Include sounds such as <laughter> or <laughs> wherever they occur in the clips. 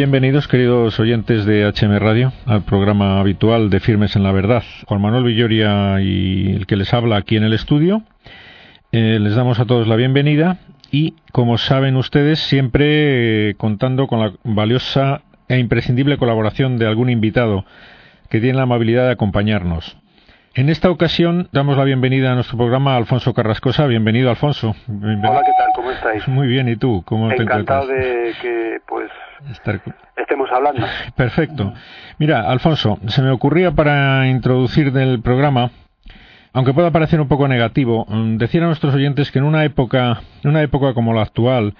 Bienvenidos, queridos oyentes de HM Radio, al programa habitual de Firmes en la Verdad. Juan Manuel Villoria y el que les habla aquí en el estudio. Eh, les damos a todos la bienvenida y, como saben ustedes, siempre eh, contando con la valiosa e imprescindible colaboración de algún invitado que tiene la amabilidad de acompañarnos. En esta ocasión damos la bienvenida a nuestro programa a Alfonso Carrascosa. Bienvenido, Alfonso. Hola, ¿qué tal? ¿Cómo estáis? Muy bien, ¿y tú? ¿Cómo Encantado de que, pues, estemos hablando. <laughs> Perfecto. Mira, Alfonso, se me ocurría para introducir del programa, aunque pueda parecer un poco negativo, mm, decir a nuestros oyentes que en una época, en una época como la actual,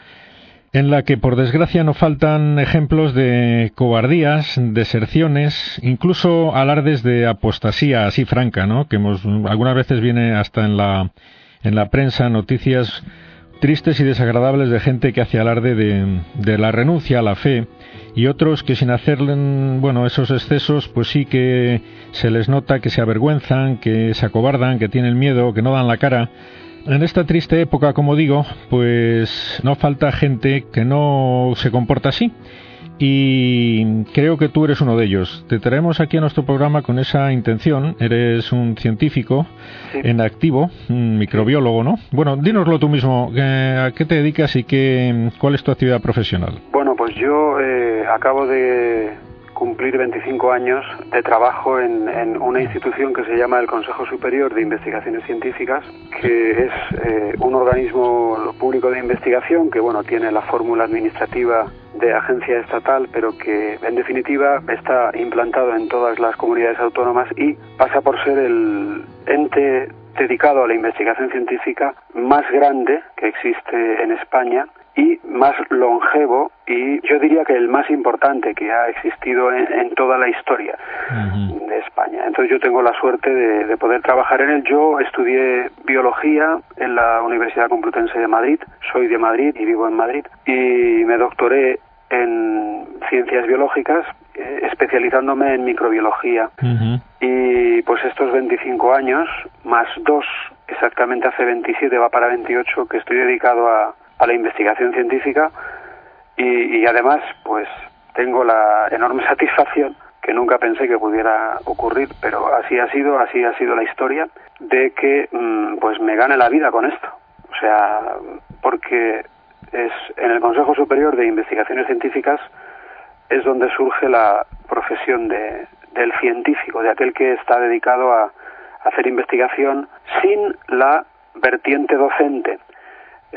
en la que por desgracia no faltan ejemplos de cobardías, deserciones, incluso alardes de apostasía así franca, ¿no? Que hemos, algunas veces viene hasta en la en la prensa noticias tristes y desagradables de gente que hace alarde de, la renuncia a la fe y otros que sin hacerle bueno esos excesos pues sí que se les nota que se avergüenzan, que se acobardan, que tienen miedo, que no dan la cara en esta triste época, como digo, pues no falta gente que no se comporta así. Y creo que tú eres uno de ellos. Te traemos aquí a nuestro programa con esa intención. Eres un científico en activo, un microbiólogo, ¿no? Bueno, dínoslo tú mismo. ¿A qué te dedicas y qué, cuál es tu actividad profesional? Bueno, pues yo eh, acabo de cumplir 25 años de trabajo en, una institución que se llama el Consejo Superior de Investigaciones Científicas, que es eh, un organismo público de investigación que bueno tiene la fórmula administrativa de agencia estatal, pero que en definitiva está implantado en todas las comunidades autónomas y pasa por ser el ente dedicado a la investigación científica más grande que existe en España y más longevo y yo diría que el más importante que ha existido en, toda la historia de España. Entonces yo tengo la suerte de, poder trabajar en él. Yo estudié biología en la Universidad Complutense de Madrid, soy de Madrid y vivo en Madrid. Y me doctoré en ciencias biológicas eh, especializándome en microbiología. Y pues estos 25 años más dos exactamente hace 27 va para 28 que estoy dedicado a, a la investigación científica y, además pues tengo la enorme <laughs> satisfacción que nunca pensé que pudiera ocurrir, pero así ha sido, así ha sido la historia, de que mm, pues me gane la vida con esto. O sea, porque es en el Consejo Superior de Investigaciones Científicas es donde surge la profesión de, del científico, de aquel que está dedicado a hacer investigación sin la vertiente docente,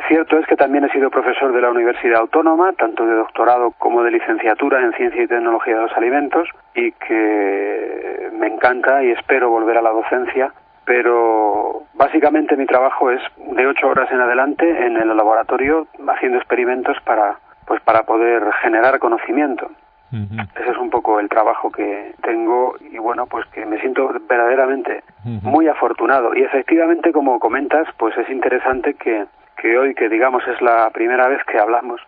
Cierto es que también he sido profesor de la Universidad Autónoma, tanto de doctorado como de licenciatura en Ciencia y Tecnología de los Alimentos, y que me encanta y espero volver a la docencia, pero básicamente mi trabajo es de ocho horas en adelante en el laboratorio haciendo experimentos para, pues para poder generar conocimiento. Ese es un poco el trabajo que tengo y bueno, pues que me siento verdaderamente muy afortunado. Y efectivamente, como comentas, pues es interesante que que hoy, que digamos es la primera vez que hablamos,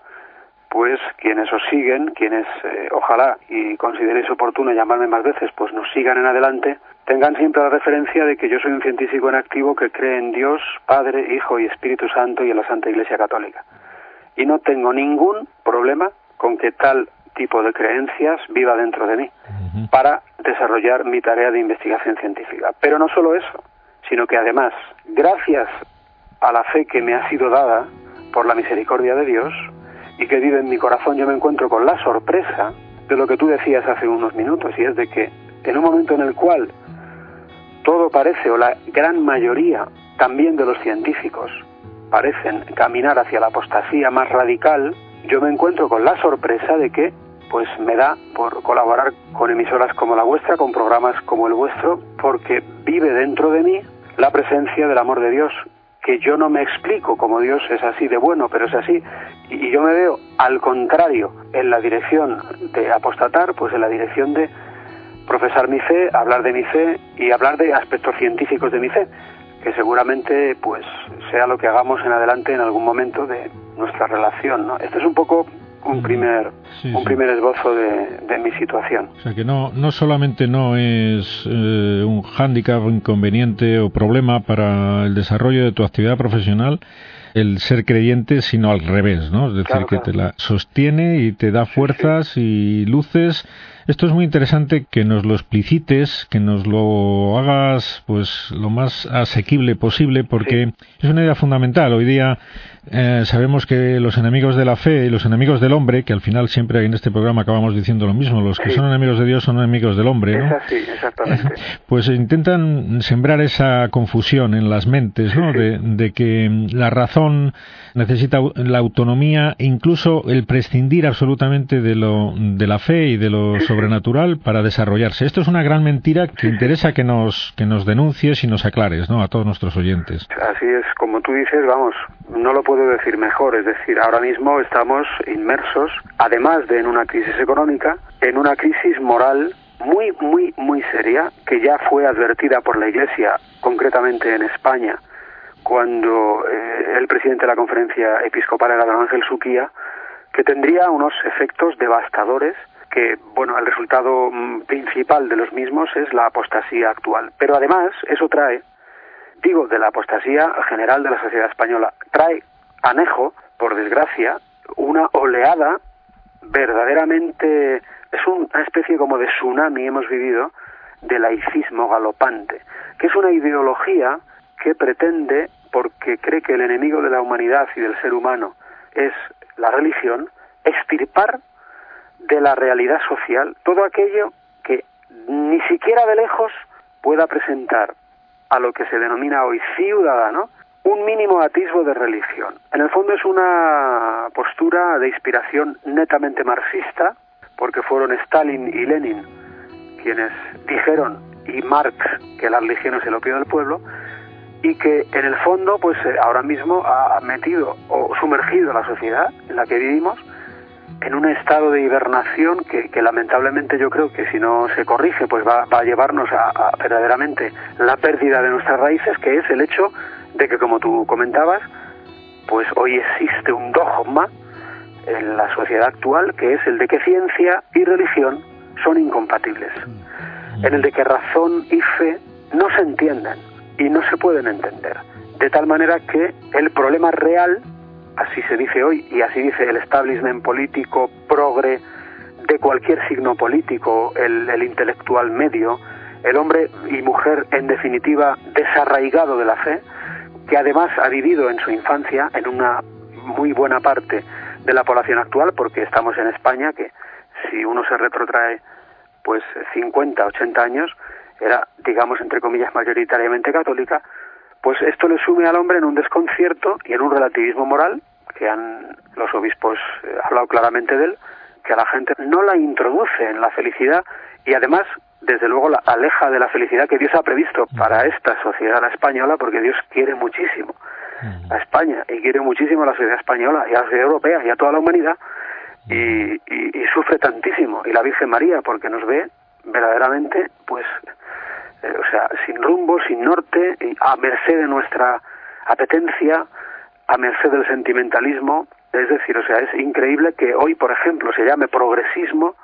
pues quienes os siguen, quienes eh, ojalá y consideréis oportuno llamarme más veces, pues nos sigan en adelante, tengan siempre la referencia de que yo soy un científico en activo que cree en Dios, Padre, Hijo y Espíritu Santo y en la Santa Iglesia Católica. Y no tengo ningún problema con que tal tipo de creencias viva dentro de mí para desarrollar mi tarea de investigación científica. Pero no solo eso, sino que además, gracias a la fe que me ha sido dada por la misericordia de Dios y que vive en mi corazón, yo me encuentro con la sorpresa de lo que tú decías hace unos minutos, y es de que en un momento en el cual todo parece, o la gran mayoría también de los científicos, parecen caminar hacia la apostasía más radical, yo me encuentro con la sorpresa de que pues me da por colaborar con emisoras como la vuestra, con programas como el vuestro, porque vive dentro de mí la presencia del amor de Dios que yo no me explico cómo Dios es así de bueno, pero es así. Y yo me veo al contrario en la dirección de apostatar, pues en la dirección de profesar mi fe, hablar de mi fe y hablar de aspectos científicos de mi fe, que seguramente pues sea lo que hagamos en adelante en algún momento de nuestra relación. ¿no? Este es un poco un primer un primer esbozo de, mi situación. O sea que no no solamente no es eh, un hándicap, inconveniente o problema para el desarrollo de tu actividad profesional, el ser creyente, sino al revés, ¿no? Es decir, que te la sostiene y te da fuerzas y luces esto es muy interesante que nos lo explicites, que nos lo hagas pues lo más asequible posible porque es una idea fundamental. Hoy día eh, sabemos que los enemigos de la fe y los enemigos del hombre, que al final siempre en este programa acabamos diciendo lo mismo, los que son enemigos de Dios son enemigos del hombre, ¿no? exactamente. <laughs> Pues intentan sembrar esa confusión en las mentes, ¿no? De, de que la razón necesita la autonomía, incluso el prescindir absolutamente de, lo, de la fe y de lo sobrenatural para desarrollarse. Esto es una gran mentira que interesa que nos, que nos denuncies y nos aclares ¿no? a todos nuestros oyentes. Así es, como tú dices, vamos, no lo puedo decir mejor. Es decir, ahora mismo estamos inmersos, además de en una crisis económica, en una crisis moral muy, muy, muy seria que ya fue advertida por la Iglesia, concretamente en España cuando eh, el presidente de la conferencia episcopal era don Ángel Suquía, que tendría unos efectos devastadores que, bueno, el resultado mm, principal de los mismos es la apostasía actual. Pero además, eso trae, digo, de la apostasía general de la sociedad española, trae anejo, por desgracia, una oleada verdaderamente, es una especie como de tsunami hemos vivido, de laicismo galopante, que es una ideología que pretende, porque cree que el enemigo de la humanidad y del ser humano es la religión, extirpar de la realidad social todo aquello que ni siquiera de lejos pueda presentar a lo que se denomina hoy ciudadano un mínimo atisbo de religión. En el fondo es una postura de inspiración netamente marxista, porque fueron Stalin y Lenin quienes dijeron, y Marx, que la religión es el opio del pueblo, y que en el fondo pues eh, ahora mismo ha metido o sumergido la sociedad en la que vivimos en un estado de hibernación que, lamentablemente yo creo que si no se corrige pues va, a llevarnos a, verdaderamente la pérdida de nuestras raíces que es el hecho de que como tú comentabas pues hoy existe un dogma en la sociedad actual que es el de que ciencia y religión son incompatibles en el de que razón y fe no se entienden y no se pueden entender. De tal manera que el problema real, así se dice hoy, y así dice el establishment político progre de cualquier signo político, el, el intelectual medio, el hombre y mujer en definitiva desarraigado de la fe, que además ha vivido en su infancia en una muy buena parte de la población actual, porque estamos en España, que si uno se retrotrae pues 50, 80 años, era, digamos, entre comillas, mayoritariamente católica, pues esto le sume al hombre en un desconcierto y en un relativismo moral, que han los obispos eh, hablado claramente de él, que a la gente no la introduce en la felicidad y además, desde luego, la aleja de la felicidad que Dios ha previsto para esta sociedad la española, porque Dios quiere muchísimo a España y quiere muchísimo a la sociedad española y a la sociedad europea y a toda la humanidad y, y sufre tantísimo. Y la Virgen María, porque nos ve verdaderamente, pues o sea, sin rumbo, sin norte, a merced de nuestra apetencia, a merced del sentimentalismo. Es decir, o sea, es increíble que hoy, por ejemplo, se llame progresismo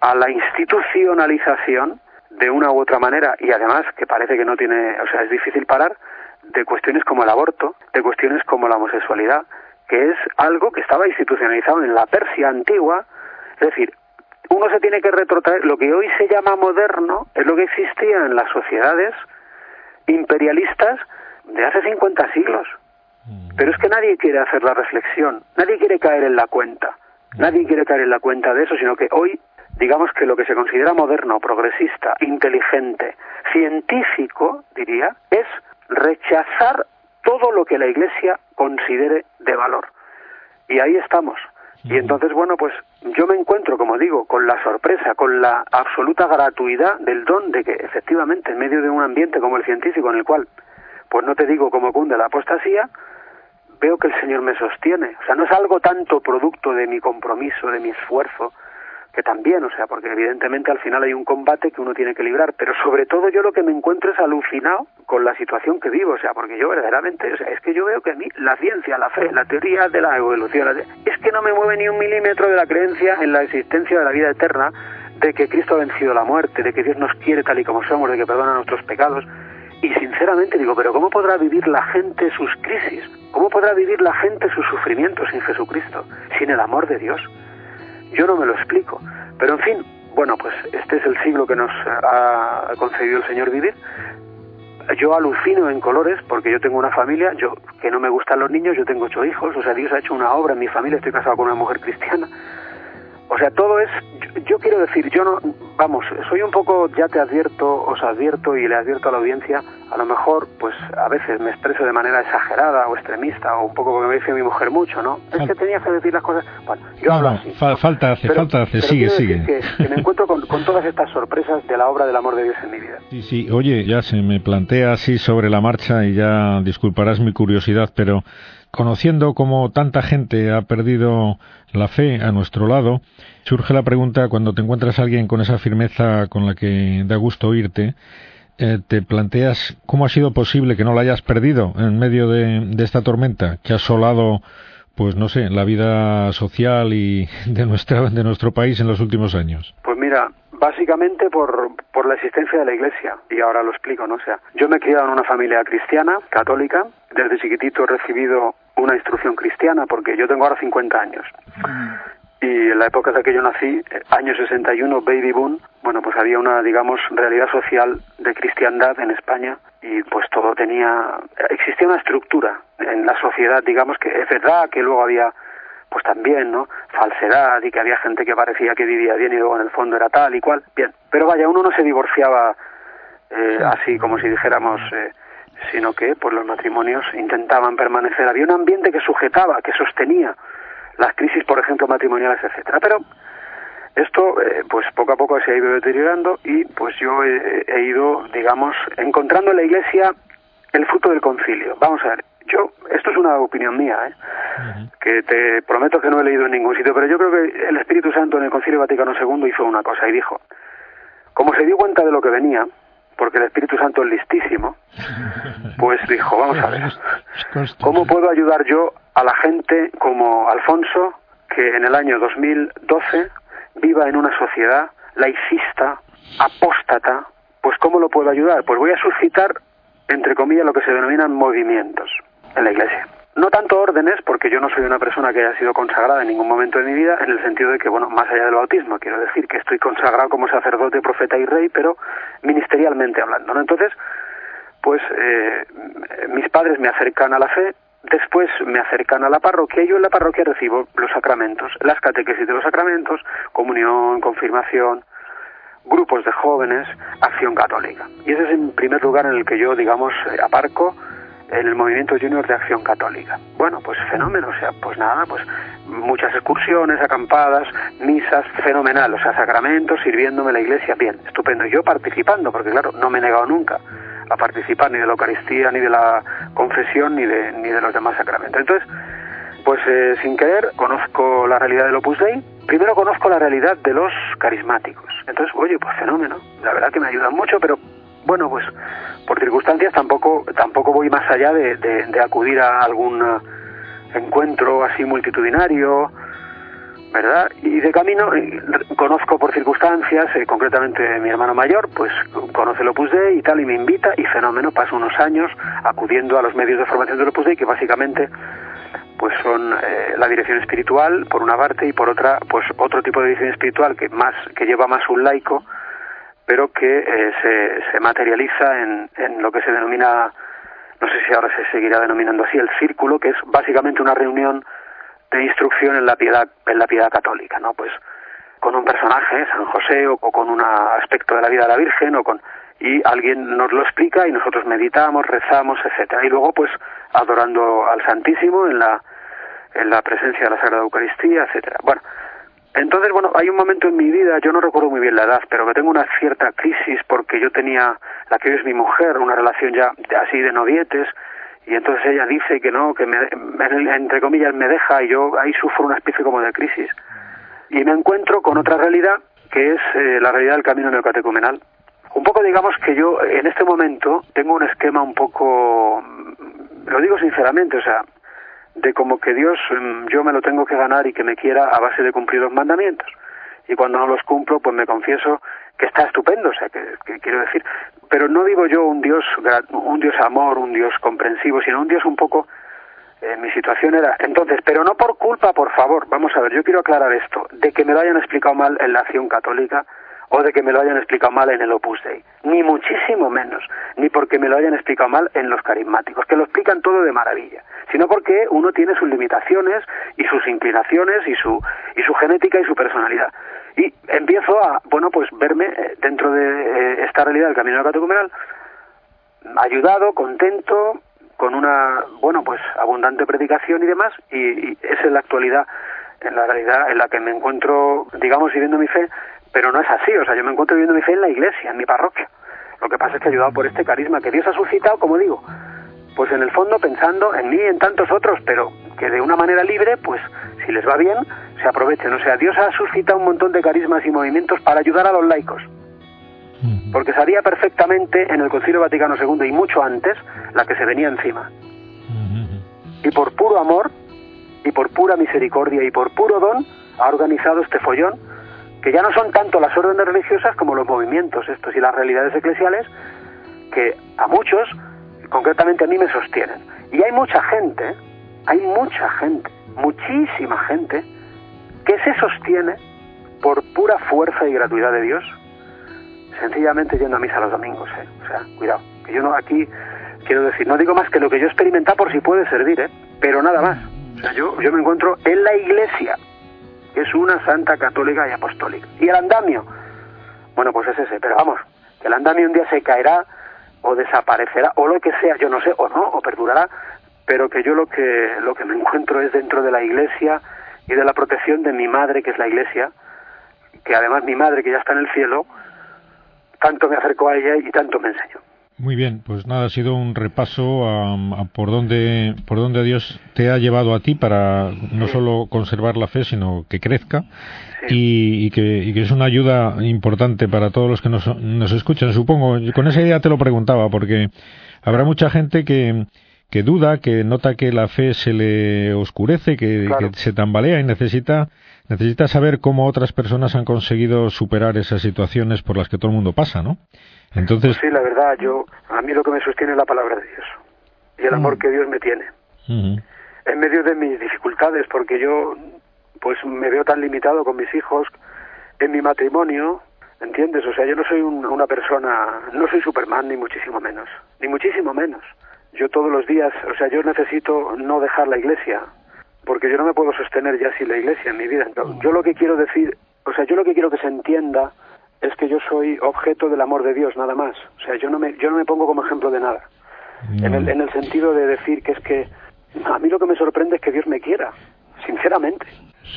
a la institucionalización de una u otra manera y además que parece que no tiene, o sea, es difícil parar de cuestiones como el aborto, de cuestiones como la homosexualidad, que es algo que estaba institucionalizado en la Persia antigua, es decir, uno se tiene que retrotraer. Lo que hoy se llama moderno es lo que existía en las sociedades imperialistas de hace 50 siglos. Mm. Pero es que nadie quiere hacer la reflexión, nadie quiere caer en la cuenta, nadie quiere caer en la cuenta de eso, sino que hoy, digamos que lo que se considera moderno, progresista, inteligente, científico, diría, es rechazar todo lo que la Iglesia considere de valor. Y ahí estamos. Y entonces, bueno, pues yo me encuentro, como digo, con la sorpresa, con la absoluta gratuidad del don de que efectivamente en medio de un ambiente como el científico en el cual, pues no te digo cómo cunde la apostasía, veo que el Señor me sostiene. O sea, no es algo tanto producto de mi compromiso, de mi esfuerzo, que también, o sea, porque evidentemente al final hay un combate que uno tiene que librar, pero sobre todo yo lo que me encuentro es alucinado con la situación que vivo, o sea, porque yo verdaderamente, o sea, es que yo veo que a mí la ciencia, la fe, la teoría de la evolución, es que no me mueve ni un milímetro de la creencia en la existencia de la vida eterna, de que Cristo ha vencido la muerte, de que Dios nos quiere tal y como somos, de que perdona nuestros pecados, Y sinceramente digo, pero ¿cómo podrá vivir la gente sus crisis? ¿Cómo podrá vivir la gente sus sufrimientos sin Jesucristo, sin el amor de Dios? Yo no me lo explico. Pero en fin, bueno, pues este es el siglo que nos ha concedido el Señor vivir. Yo alucino en colores porque yo tengo una familia, yo que no me gustan los niños, yo tengo ocho hijos, o sea, Dios ha hecho una obra en mi familia, estoy casado con una mujer cristiana. O sea, todo es, yo, quiero decir, yo no, vamos, soy un poco, ya te advierto, os advierto y le advierto a la audiencia, a lo mejor, pues a veces me expreso de manera exagerada o extremista o un poco porque me dice mi mujer mucho, ¿no? Es que tenía que decir las cosas. Bueno, yo hablo así. falta hace, falta hace, sigue, sigue. Que, me encuentro con, con todas estas sorpresas de la obra del amor de Dios en mi vida. Sí, sí, oye, ya se me plantea así sobre la marcha y ya disculparás mi curiosidad, pero conociendo cómo tanta gente ha perdido la fe a nuestro lado, surge la pregunta cuando te encuentras a alguien con esa firmeza con la que da gusto oírte, eh, te planteas cómo ha sido posible que no la hayas perdido en medio de, esta tormenta que ha asolado pues no sé, la vida social y <laughs> de nuestra de nuestro país en los últimos años. Pues mira, básicamente por, por la existencia de la Iglesia y ahora lo explico, ¿no? O sea, yo me he criado en una familia cristiana, católica, desde chiquitito he recibido una instrucción cristiana porque yo tengo ahora 50 años. Y en la época de que yo nací, año 61, baby boom, bueno, pues había una, digamos, realidad social de cristiandad en España y pues todo tenía, existía una estructura en la sociedad, digamos que es verdad que luego había pues también, ¿no? Falsedad y que había gente que parecía que vivía bien y luego en el fondo era tal y cual. Bien, pero vaya, uno no se divorciaba eh, así como si dijéramos eh, sino que pues los matrimonios intentaban permanecer. Había un ambiente que sujetaba, que sostenía las crisis, por ejemplo, matrimoniales, etcétera. Pero esto, eh, pues poco a poco se ha ido deteriorando y pues yo he, ido, digamos, encontrando en la Iglesia el fruto del concilio. Vamos a ver, yo, esto es una opinión mía, ¿eh? que te prometo que no he leído en ningún sitio, pero yo creo que el Espíritu Santo en el Concilio Vaticano II hizo una cosa y dijo, como se dio cuenta de lo que venía, porque el Espíritu Santo es listísimo, pues dijo, vamos a ver, <laughs> ¿cómo puedo ayudar yo a la gente como Alfonso, que en el año 2012 viva en una sociedad laicista, apóstata? Pues ¿cómo lo puedo ayudar? Pues voy a suscitar, entre comillas, lo que se denominan movimientos en la Iglesia no tanto órdenes, porque yo no soy una persona que haya sido consagrada en ningún momento de mi vida, en el sentido de que, bueno, más allá del bautismo, quiero decir que estoy consagrado como sacerdote, profeta y rey, pero ministerialmente hablando, ¿no? Entonces, pues eh, mis padres me acercan a la fe, después me acercan a la parroquia y yo en la parroquia recibo los sacramentos, las catequesis de los sacramentos, comunión, confirmación, grupos de jóvenes, acción católica. Y ese es en primer lugar en el que yo, digamos, eh, aparco en el movimiento junior de acción católica. Bueno, pues fenómeno, o sea, pues nada, pues muchas excursiones, acampadas, misas, fenomenal, o sea, sacramentos, sirviéndome la iglesia, bien, estupendo. Yo participando, porque claro, no me he negado nunca a participar ni de la Eucaristía, ni de la confesión, ni de, ni de los demás sacramentos. Entonces, pues eh, sin querer, conozco la realidad del Opus Dei. Primero conozco la realidad de los carismáticos. Entonces, oye, pues fenómeno. La verdad que me ayudan mucho, pero bueno, pues por circunstancias tampoco tampoco voy más allá de, de, acudir a algún eh, encuentro así multitudinario, ¿verdad? Y de camino eh, conozco por circunstancias, eh, concretamente mi hermano mayor, pues conoce el Opus Dei y tal, y me invita, y fenómeno, paso unos años acudiendo a los medios de formación del Opus Dei, que básicamente pues son la dirección espiritual por una parte y por otra pues otro tipo de dirección espiritual que más que lleva más un laico pero que eh, se, se, materializa en, en, lo que se denomina, no sé si ahora se seguirá denominando así, el círculo, que es básicamente una reunión de instrucción en la piedad, en la piedad católica, ¿no? Pues con un personaje, San José, o, con un aspecto de la vida de la Virgen, o con y alguien nos lo explica y nosotros meditamos, rezamos, etcétera, y luego pues adorando al Santísimo en la en la presencia de la Sagrada Eucaristía, etcétera. Bueno, entonces, bueno, hay un momento en mi vida, yo no recuerdo muy bien la edad, pero que tengo una cierta crisis porque yo tenía, la que hoy es mi mujer, una relación ya así de novietes, y entonces ella dice que no, que me, entre comillas me deja y yo ahí sufro una especie como de crisis. Y me encuentro con otra realidad que es eh, la realidad del camino neocatecumenal. Un poco digamos que yo en este momento tengo un esquema un poco, lo digo sinceramente, o sea, de como que Dios mm, yo me lo tengo que ganar y que me quiera a base de cumplir los mandamientos. Y cuando no los cumplo, pues me confieso que está estupendo, o sea, que, quiero decir, pero no digo yo un Dios, un Dios amor, un Dios comprensivo, sino un Dios un poco, eh, mi situación era, entonces, pero no por culpa, por favor, vamos a ver, yo quiero aclarar esto, de que me lo hayan explicado mal en la acción católica, o de que me lo hayan explicado mal en el Opus Dei, ni muchísimo menos, ni porque me lo hayan explicado mal en los carismáticos, que lo explican todo de maravilla, sino porque uno tiene sus limitaciones y sus inclinaciones y su, y su genética y su personalidad. Y empiezo a, bueno, pues verme eh, dentro de eh, esta realidad del camino catecumenal, ayudado, contento, con una, bueno, pues abundante predicación y demás, y, y esa es la actualidad en la realidad en la que me encuentro, digamos, viviendo mi fe, pero no es así, o sea, yo me encuentro viviendo mi fe en la iglesia, en mi parroquia. Lo que pasa es que ayudado por este carisma que Dios ha suscitado, como digo, pues en el fondo pensando en mí y en tantos otros, pero que de una manera libre, pues si les va bien, se aprovechen. O sea, Dios ha suscitado un montón de carismas y movimientos para ayudar a los laicos. Porque sabía perfectamente en el Concilio Vaticano II y mucho antes la que se venía encima. Y por puro amor, y por pura misericordia, y por puro don, ha organizado este follón que ya no son tanto las órdenes religiosas como los movimientos estos y las realidades eclesiales que a muchos, concretamente a mí, me sostienen. Y hay mucha gente, hay mucha gente, muchísima gente, que se sostiene por pura fuerza y gratuidad de Dios, sencillamente yendo a misa los domingos. ¿eh? O sea, cuidado, que yo no aquí quiero decir, no digo más que lo que yo he experimentado por si puede servir, ¿eh? pero nada más. O sea, yo, yo me encuentro en la iglesia, es una santa católica y apostólica. ¿Y el andamio? Bueno, pues es ese, pero vamos, que el andamio un día se caerá o desaparecerá o lo que sea, yo no sé, o no, o perdurará, pero que yo lo que, lo que me encuentro es dentro de la iglesia y de la protección de mi madre, que es la iglesia, que además mi madre, que ya está en el cielo, tanto me acercó a ella y tanto me enseñó. Muy bien, pues nada, ha sido un repaso a, por dónde por dónde Dios te ha llevado a ti para no solo conservar la fe, sino que crezca. Y, que, y, que, es una ayuda importante para todos los que nos, nos escuchan. Supongo, con esa idea te lo preguntaba, porque habrá mucha gente que, que duda, que nota que la fe se le oscurece, que, se tambalea y necesita necesita saber cómo otras personas han conseguido superar esas situaciones por las que todo el mundo pasa, ¿no? Entonces... sí, la verdad, yo, a mí lo que me sostiene es la palabra de Dios y el amor mm. que Dios me tiene. En medio de mis dificultades, porque yo pues me veo tan limitado con mis hijos, en mi matrimonio, ¿entiendes? O sea, yo no soy una persona, no soy Superman, ni muchísimo menos, ni muchísimo menos. Yo todos los días, o sea, yo necesito no dejar la iglesia, porque yo no me puedo sostener ya sin la iglesia en mi vida. yo lo que quiero decir, o sea, yo lo que quiero que se entienda es que yo soy objeto del amor de Dios, nada más. O sea, yo no me, yo no me pongo como ejemplo de nada. En, el, en el sentido de decir que es que a mí lo que me sorprende es que Dios me quiera, sinceramente.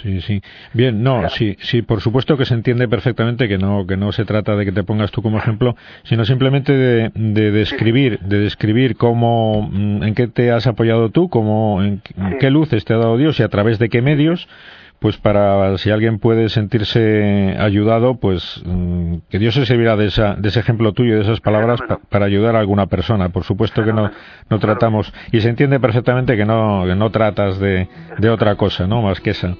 Sí, sí. Bien, no, sí, sí, por supuesto que se entiende perfectamente que no, que no se trata de que te pongas tú como ejemplo, sino simplemente de, de describir, de describir cómo, mm, en qué te has apoyado tú, cómo, en qué luces te ha dado Dios y a través de qué medios pues para si alguien puede sentirse ayudado, pues mm, que Dios se servirá de, esa, de ese ejemplo tuyo, de esas palabras, para ayudar a alguna persona. Por supuesto que no, no tratamos, y se entiende perfectamente que no, que no tratas de, de otra cosa, ¿no? Más que esa.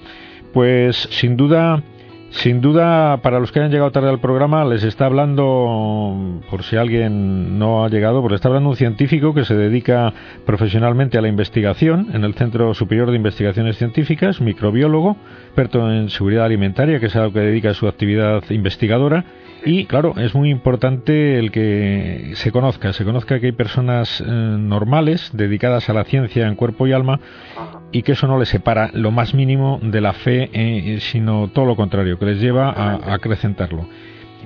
Pues sin duda sin duda, para los que hayan llegado tarde al programa, les está hablando, por si alguien no ha llegado, pues está hablando un científico que se dedica profesionalmente a la investigación en el Centro Superior de Investigaciones Científicas, microbiólogo, experto en seguridad alimentaria, que es a lo que dedica su actividad investigadora. Y claro, es muy importante el que se conozca, se conozca que hay personas eh, normales dedicadas a la ciencia en cuerpo y alma y que eso no les separa lo más mínimo de la fe, eh, sino todo lo contrario, que les lleva a, acrecentarlo.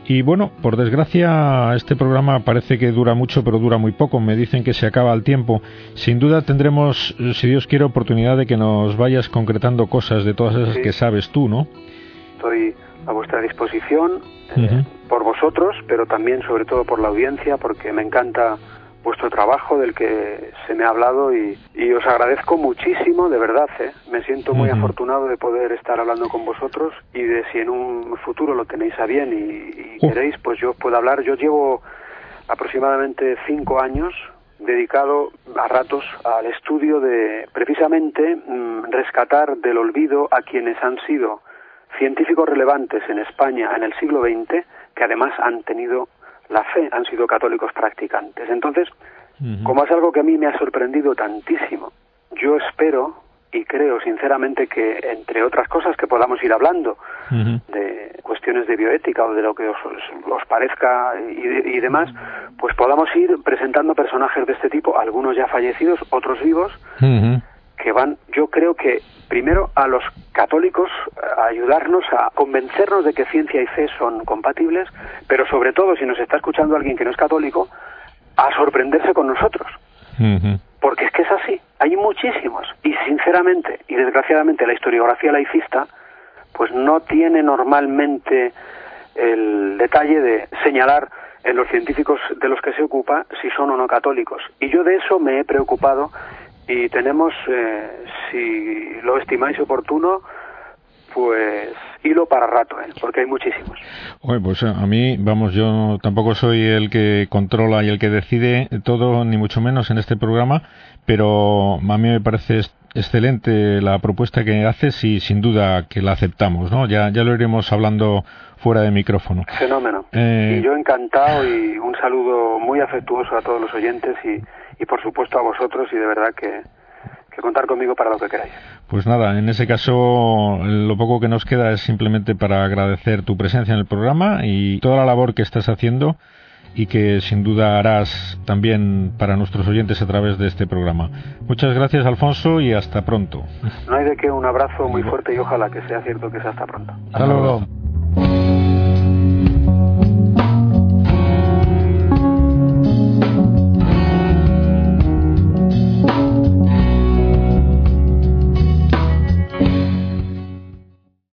Y bueno, por desgracia, este programa parece que dura mucho, pero dura muy poco. Me dicen que se acaba el tiempo. Sin duda tendremos, si Dios quiere, oportunidad de que nos vayas concretando cosas de todas esas que sabes tú, ¿no? Estoy a vuestra disposición por vosotros, pero también, sobre todo, por la audiencia, porque me encanta vuestro trabajo del que se me ha hablado y, os agradezco muchísimo, de verdad. ¿eh? Me siento muy afortunado de poder estar hablando con vosotros y de si en un futuro lo tenéis a bien y, queréis, pues yo puedo hablar. Yo llevo aproximadamente cinco años dedicado a ratos al estudio de precisamente mm, rescatar del olvido a quienes han sido científicos relevantes en España en el siglo XX que además han tenido la fe, han sido católicos practicantes. Entonces, como es algo que a mí me ha sorprendido tantísimo, yo espero y creo sinceramente que, entre otras cosas que podamos ir hablando, de cuestiones de bioética o de lo que os, parezca y, demás, pues podamos ir presentando personajes de este tipo, algunos ya fallecidos, otros vivos, que van, yo creo que primero a los católicos a ayudarnos a convencernos de que ciencia y fe son compatibles, pero sobre todo si nos está escuchando alguien que no es católico, a sorprenderse con nosotros. Porque es que es así, hay muchísimos. Y sinceramente, y desgraciadamente, la historiografía laicista, pues no tiene normalmente el detalle de señalar en los científicos de los que se ocupa si son o no católicos. Y yo de eso me he preocupado y tenemos, eh, si lo estimáis oportuno, pues hilo para rato, ¿eh? porque hay muchísimos. Bueno, pues a mí, vamos, yo tampoco soy el que controla y el que decide todo, ni mucho menos en este programa, pero a mí me parece excelente la propuesta que haces y sin duda que la aceptamos, ¿no? Ya, ya lo iremos hablando fuera de micrófono. Fenómeno. Eh, y yo encantado y un saludo muy afectuoso a todos los oyentes y, y por supuesto a vosotros y de verdad que, que contar conmigo para lo que queráis. Pues nada, en ese caso lo poco que nos queda es simplemente para agradecer tu presencia en el programa y toda la labor que estás haciendo y que sin duda harás también para nuestros oyentes a través de este programa. Muchas gracias, Alfonso, y hasta pronto. No hay de qué, un abrazo muy fuerte y ojalá que sea cierto que sea hasta pronto. Hasta luego.